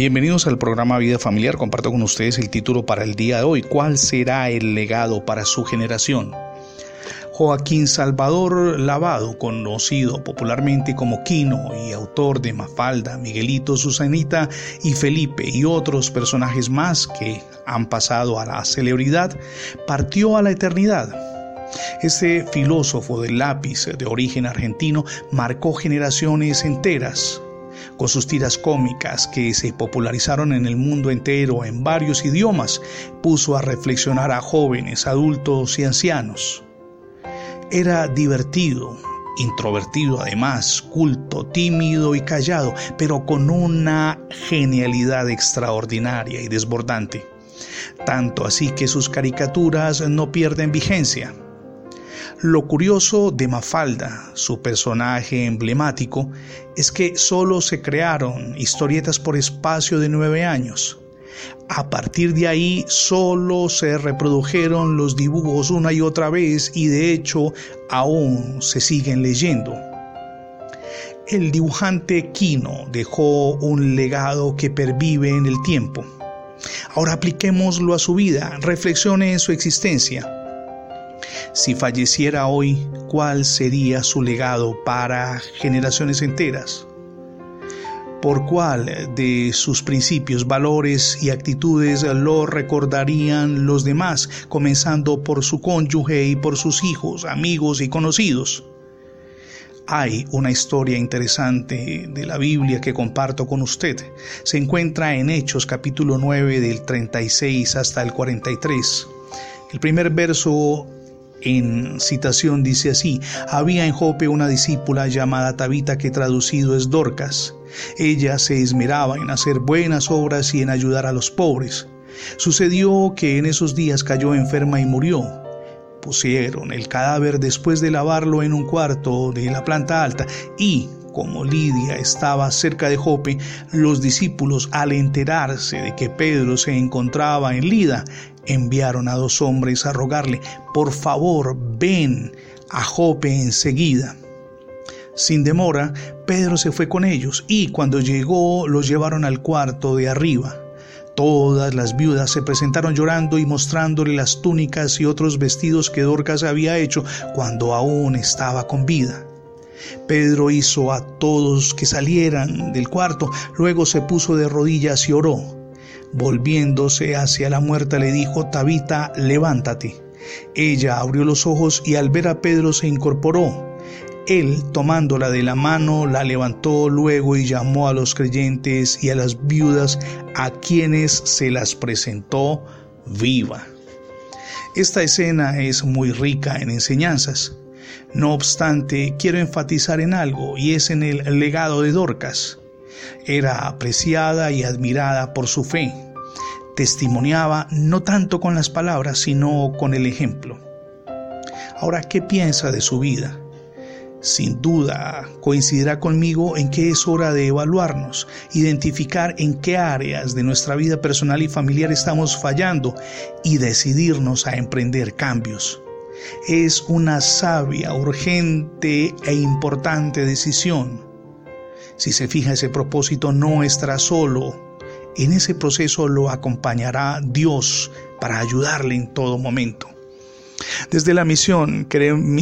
Bienvenidos al programa Vida Familiar. Comparto con ustedes el título para el día de hoy. ¿Cuál será el legado para su generación? Joaquín Salvador Lavado, conocido popularmente como Quino y autor de Mafalda, Miguelito, Susanita y Felipe y otros personajes más que han pasado a la celebridad, partió a la eternidad. Este filósofo del lápiz de origen argentino marcó generaciones enteras con sus tiras cómicas que se popularizaron en el mundo entero en varios idiomas, puso a reflexionar a jóvenes, adultos y ancianos. Era divertido, introvertido además, culto, tímido y callado, pero con una genialidad extraordinaria y desbordante. Tanto así que sus caricaturas no pierden vigencia. Lo curioso de Mafalda, su personaje emblemático, es que solo se crearon historietas por espacio de nueve años. A partir de ahí solo se reprodujeron los dibujos una y otra vez y de hecho aún se siguen leyendo. El dibujante Quino dejó un legado que pervive en el tiempo. Ahora apliquémoslo a su vida, reflexione en su existencia. Si falleciera hoy, ¿cuál sería su legado para generaciones enteras? ¿Por cuál de sus principios, valores y actitudes lo recordarían los demás, comenzando por su cónyuge y por sus hijos, amigos y conocidos? Hay una historia interesante de la Biblia que comparto con usted. Se encuentra en Hechos capítulo 9 del 36 hasta el 43. El primer verso en citación dice así, había en Jope una discípula llamada Tabita que traducido es Dorcas. Ella se esmeraba en hacer buenas obras y en ayudar a los pobres. Sucedió que en esos días cayó enferma y murió. Pusieron el cadáver después de lavarlo en un cuarto de la planta alta y, como Lidia estaba cerca de Jope, los discípulos, al enterarse de que Pedro se encontraba en Lida, enviaron a dos hombres a rogarle, por favor, ven a Jope enseguida. Sin demora, Pedro se fue con ellos y cuando llegó los llevaron al cuarto de arriba. Todas las viudas se presentaron llorando y mostrándole las túnicas y otros vestidos que Dorcas había hecho cuando aún estaba con vida. Pedro hizo a todos que salieran del cuarto, luego se puso de rodillas y oró. Volviéndose hacia la muerta le dijo, Tabita, levántate. Ella abrió los ojos y al ver a Pedro se incorporó. Él, tomándola de la mano, la levantó luego y llamó a los creyentes y a las viudas a quienes se las presentó viva. Esta escena es muy rica en enseñanzas. No obstante, quiero enfatizar en algo y es en el legado de Dorcas. Era apreciada y admirada por su fe. Testimoniaba no tanto con las palabras, sino con el ejemplo. Ahora, ¿qué piensa de su vida? Sin duda coincidirá conmigo en que es hora de evaluarnos, identificar en qué áreas de nuestra vida personal y familiar estamos fallando y decidirnos a emprender cambios. Es una sabia, urgente e importante decisión. Si se fija ese propósito, no estará solo. En ese proceso lo acompañará Dios para ayudarle en todo momento. Desde la misión,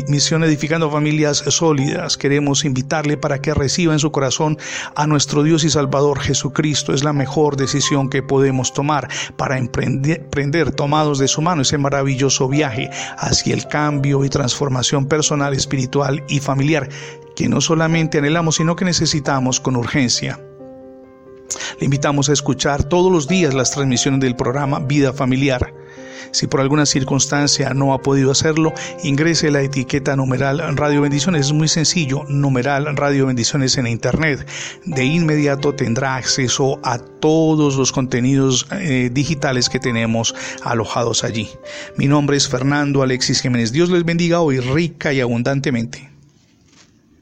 Misión Edificando Familias Sólidas, queremos invitarle para que reciba en su corazón a nuestro Dios y Salvador Jesucristo. Es la mejor decisión que podemos tomar para emprender, tomados de su mano ese maravilloso viaje hacia el cambio y transformación personal, espiritual y familiar que no solamente anhelamos, sino que necesitamos con urgencia. Le invitamos a escuchar todos los días las transmisiones del programa Vida Familiar si por alguna circunstancia no ha podido hacerlo, ingrese la etiqueta numeral Radio Bendiciones. Es muy sencillo, numeral Radio Bendiciones en Internet. De inmediato tendrá acceso a todos los contenidos eh, digitales que tenemos alojados allí. Mi nombre es Fernando Alexis Jiménez. Dios les bendiga hoy rica y abundantemente.